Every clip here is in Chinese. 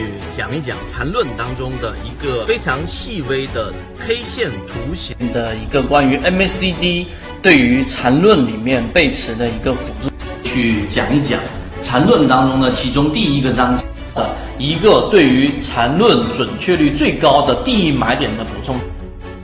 去讲一讲缠论当中的一个非常细微的 K 线图形的一个关于 MACD 对于缠论里面背驰的一个辅助，去讲一讲缠论当中的其中第一个章节的一个对于缠论准确率最高的第一买点的补充。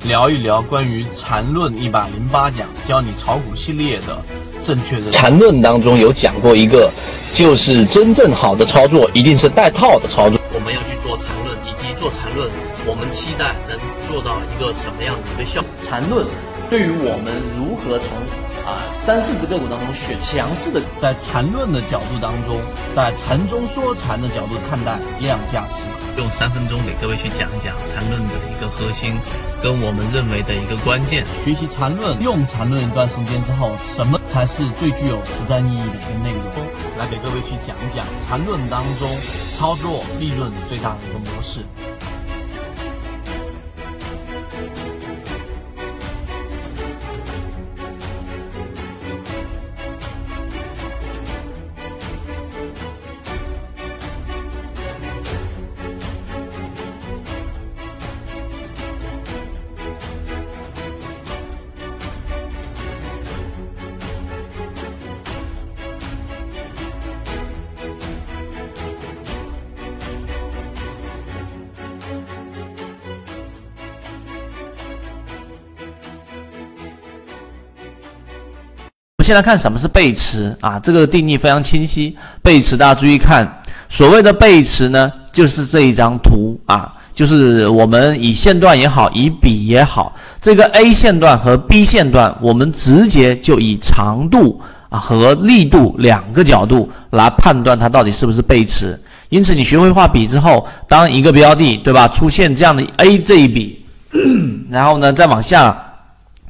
聊一聊关于缠论一百零八讲教你炒股系列的正确的缠论当中有讲过一个，就是真正好的操作一定是带套的操作。我们要去做缠论，以及做缠论，我们期待能做到一个什么样的一个效果？缠论对于我们如何从啊三四只个股当中选强势的，在缠论的角度当中，在缠中说禅的角度看待量价时，用三分钟给各位去讲一讲缠论的一个核心，跟我们认为的一个关键。学习缠论，用缠论一段时间之后，什么才是最具有实战意义的一个内容？来给各位去讲一讲缠论当中操作利润最大的一个模式。先来看什么是背驰啊，这个定义非常清晰。背驰大家注意看，所谓的背驰呢，就是这一张图啊，就是我们以线段也好，以笔也好，这个 A 线段和 B 线段，我们直接就以长度啊和力度两个角度来判断它到底是不是背驰。因此，你学会画笔之后，当一个标的对吧出现这样的 A 这一笔，然后呢再往下。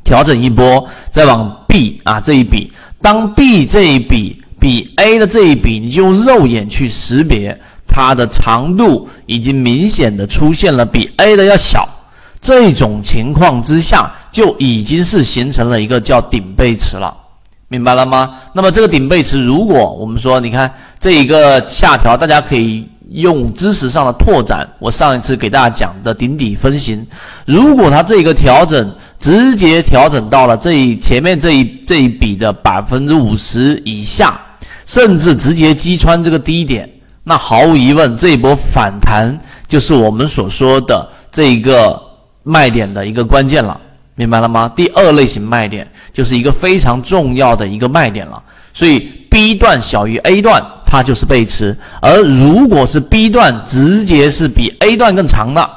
调整一波，再往 B 啊这一笔，当 B 这一笔比 A 的这一笔，你就用肉眼去识别它的长度已经明显的出现了比 A 的要小，这种情况之下，就已经是形成了一个叫顶背驰了，明白了吗？那么这个顶背驰，如果我们说，你看这一个下调，大家可以用知识上的拓展，我上一次给大家讲的顶底分型，如果它这个调整。直接调整到了这一前面这一这一笔的百分之五十以下，甚至直接击穿这个低点，那毫无疑问，这一波反弹就是我们所说的这一个卖点的一个关键了，明白了吗？第二类型卖点就是一个非常重要的一个卖点了。所以 B 段小于 A 段，它就是背驰；而如果是 B 段直接是比 A 段更长的。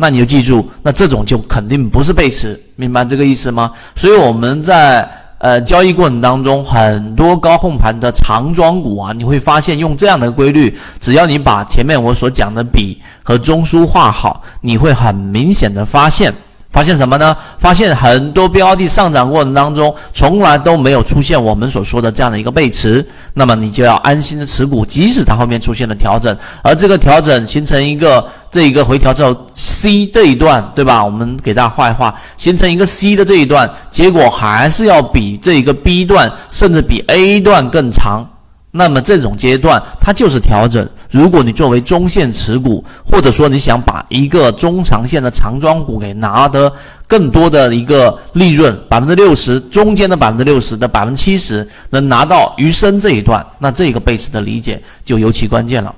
那你就记住，那这种就肯定不是背驰，明白这个意思吗？所以我们在呃交易过程当中，很多高控盘的长庄股啊，你会发现用这样的规律，只要你把前面我所讲的笔和中枢画好，你会很明显的发现。发现什么呢？发现很多标的上涨过程当中，从来都没有出现我们所说的这样的一个背驰，那么你就要安心的持股，即使它后面出现了调整，而这个调整形成一个这一个回调之后，C 这一段，对吧？我们给大家画一画，形成一个 C 的这一段，结果还是要比这一个 B 段，甚至比 A 段更长。那么这种阶段它就是调整。如果你作为中线持股，或者说你想把一个中长线的长庄股给拿得更多的一个利润，百分之六十中间的百分之六十的百分之七十能拿到余生这一段，那这个背驰的理解就尤其关键了。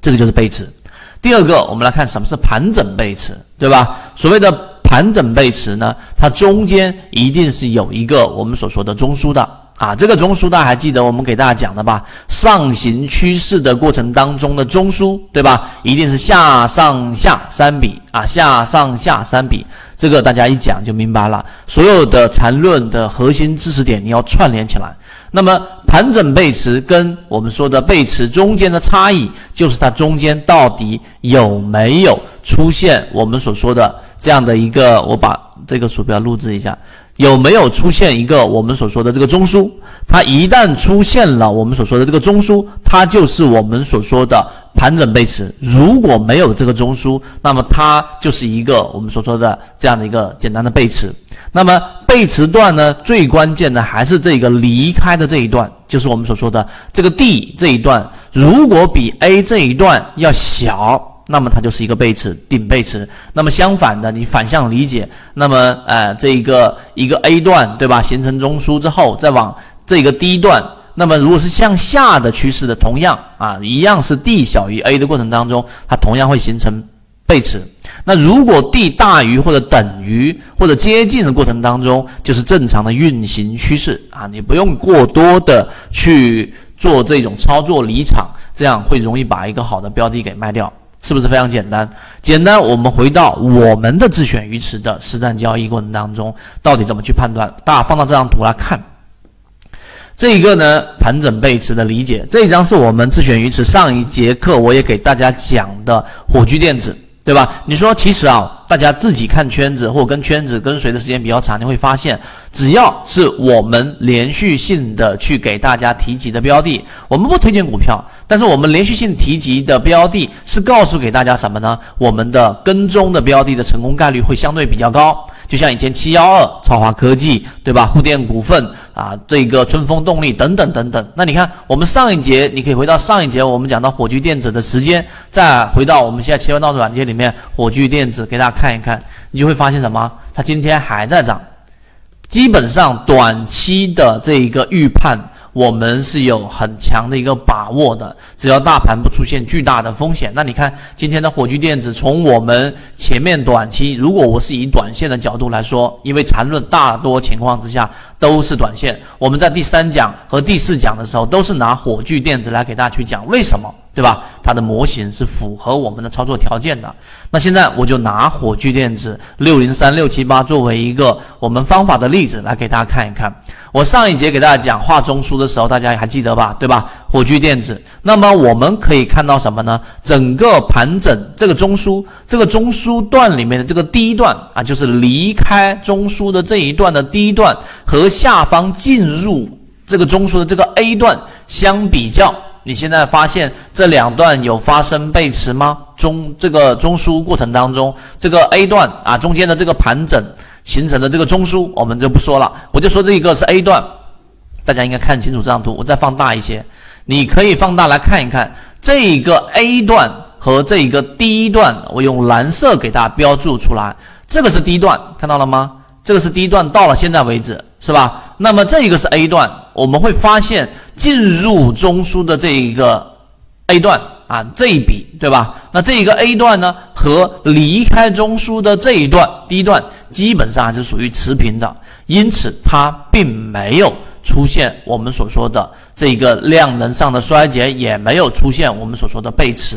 这个就是背驰。第二个，我们来看什么是盘整背驰，对吧？所谓的盘整背驰呢，它中间一定是有一个我们所说的中枢的。啊，这个中枢大家还记得我们给大家讲的吧？上行趋势的过程当中的中枢，对吧？一定是下上下三笔啊，下上下三笔，这个大家一讲就明白了。所有的缠论的核心知识点你要串联起来。那么盘整背驰跟我们说的背驰中间的差异，就是它中间到底有没有出现我们所说的这样的一个，我把这个鼠标录制一下。有没有出现一个我们所说的这个中枢？它一旦出现了我们所说的这个中枢，它就是我们所说的盘整背驰。如果没有这个中枢，那么它就是一个我们所说的这样的一个简单的背驰。那么背驰段呢，最关键的还是这个离开的这一段，就是我们所说的这个 D 这一段。如果比 A 这一段要小，那么它就是一个背驰，顶背驰。那么相反的，你反向理解，那么呃，这一个一个 A 段，对吧？形成中枢之后，再往这个 D 段，那么如果是向下的趋势的，同样啊，一样是 D 小于 A 的过程当中，它同样会形成背驰。那如果 D 大于或者等于或者接近的过程当中，就是正常的运行趋势啊，你不用过多的去做这种操作离场，这样会容易把一个好的标的给卖掉，是不是非常简单？简单，我们回到我们的自选鱼池的实战交易过程当中，到底怎么去判断？大家放到这张图来看，这一个呢盘整背驰的理解，这一张是我们自选鱼池上一节课我也给大家讲的火炬电子。对吧？你说其实啊，大家自己看圈子或跟圈子跟随的时间比较长，你会发现，只要是我们连续性的去给大家提及的标的，我们不推荐股票，但是我们连续性提及的标的，是告诉给大家什么呢？我们的跟踪的标的的成功概率会相对比较高。就像以前七幺二超华科技，对吧？沪电股份啊，这个春风动力等等等等。那你看，我们上一节你可以回到上一节，我们讲到火炬电子的时间，再回到我们现在切换到软件里面，火炬电子给大家看一看，你就会发现什么？它今天还在涨，基本上短期的这一个预判。我们是有很强的一个把握的，只要大盘不出现巨大的风险，那你看今天的火炬电子，从我们前面短期，如果我是以短线的角度来说，因为缠论大多情况之下都是短线，我们在第三讲和第四讲的时候都是拿火炬电子来给大家去讲为什么。对吧？它的模型是符合我们的操作条件的。那现在我就拿火炬电子六零三六七八作为一个我们方法的例子来给大家看一看。我上一节给大家讲画中枢的时候，大家还记得吧？对吧？火炬电子。那么我们可以看到什么呢？整个盘整这个中枢，这个中枢段里面的这个第一段啊，就是离开中枢的这一段的第一段和下方进入这个中枢的这个 A 段相比较。你现在发现这两段有发生背驰吗？中这个中枢过程当中，这个 A 段啊中间的这个盘整形成的这个中枢，我们就不说了，我就说这一个是 A 段，大家应该看清楚这张图，我再放大一些，你可以放大来看一看这一个 A 段和这一个 D 段，我用蓝色给大家标注出来，这个是 D 段，看到了吗？这个是 D 段，到了现在为止是吧？那么这一个是 A 段，我们会发现进入中枢的这一个 A 段啊，这一笔对吧？那这一个 A 段呢和离开中枢的这一段 D 段基本上还是属于持平的，因此它并没有出现我们所说的这个量能上的衰竭，也没有出现我们所说的背驰，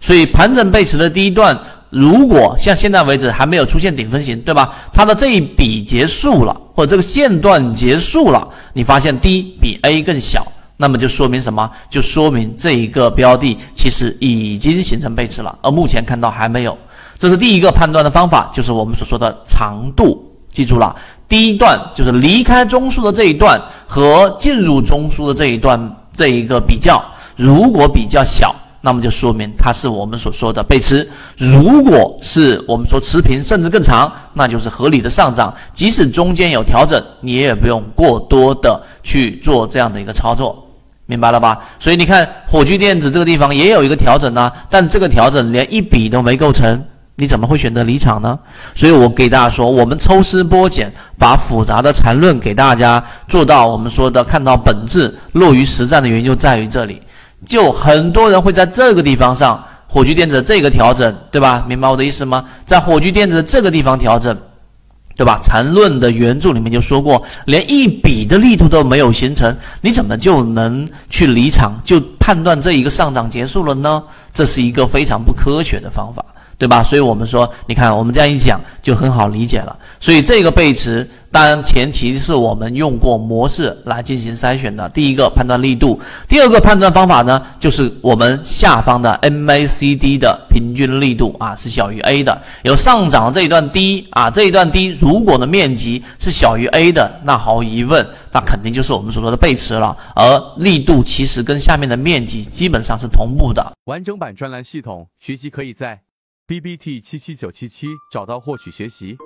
所以盘整背驰的第一段。如果像现在为止还没有出现顶分型，对吧？它的这一笔结束了，或者这个线段结束了，你发现 D 比 A 更小，那么就说明什么？就说明这一个标的其实已经形成背驰了，而目前看到还没有。这是第一个判断的方法，就是我们所说的长度。记住了，第一段就是离开中枢的这一段和进入中枢的这一段这一个比较，如果比较小。那么就说明它是我们所说的背驰。如果是我们说持平甚至更长，那就是合理的上涨。即使中间有调整，你也不用过多的去做这样的一个操作，明白了吧？所以你看火炬电子这个地方也有一个调整呢，但这个调整连一笔都没构成，你怎么会选择离场呢？所以我给大家说，我们抽丝剥茧，把复杂的缠论给大家做到我们说的看到本质，落于实战的原因就在于这里。就很多人会在这个地方上，火炬电子这个调整，对吧？明白我的意思吗？在火炬电子这个地方调整，对吧？缠论的原著里面就说过，连一笔的力度都没有形成，你怎么就能去离场，就判断这一个上涨结束了呢？这是一个非常不科学的方法。对吧？所以我们说，你看我们这样一讲就很好理解了。所以这个背驰，当然前提是我们用过模式来进行筛选的。第一个判断力度，第二个判断方法呢，就是我们下方的 MACD 的平均力度啊是小于 A 的。有上涨这一段低啊，这一段低，如果的面积是小于 A 的，那毫无疑问，那肯定就是我们所说的背驰了。而力度其实跟下面的面积基本上是同步的。完整版专栏系统学习可以在。B B T 七七九七七找到获取学习。